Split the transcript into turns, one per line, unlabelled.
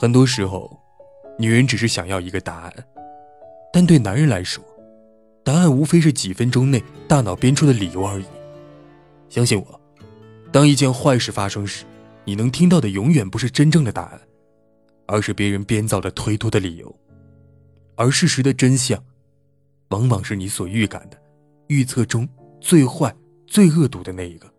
很多时候女人只是想要一个答案但对男人来说答案无非是几分钟内大脑编出的理由而已。相信我当一件坏事发生时你能听到的永远不是真正的答案而是别人编造的推脱的理由。而事实的真相往往是你所预感的预测中最坏最恶毒的那一个。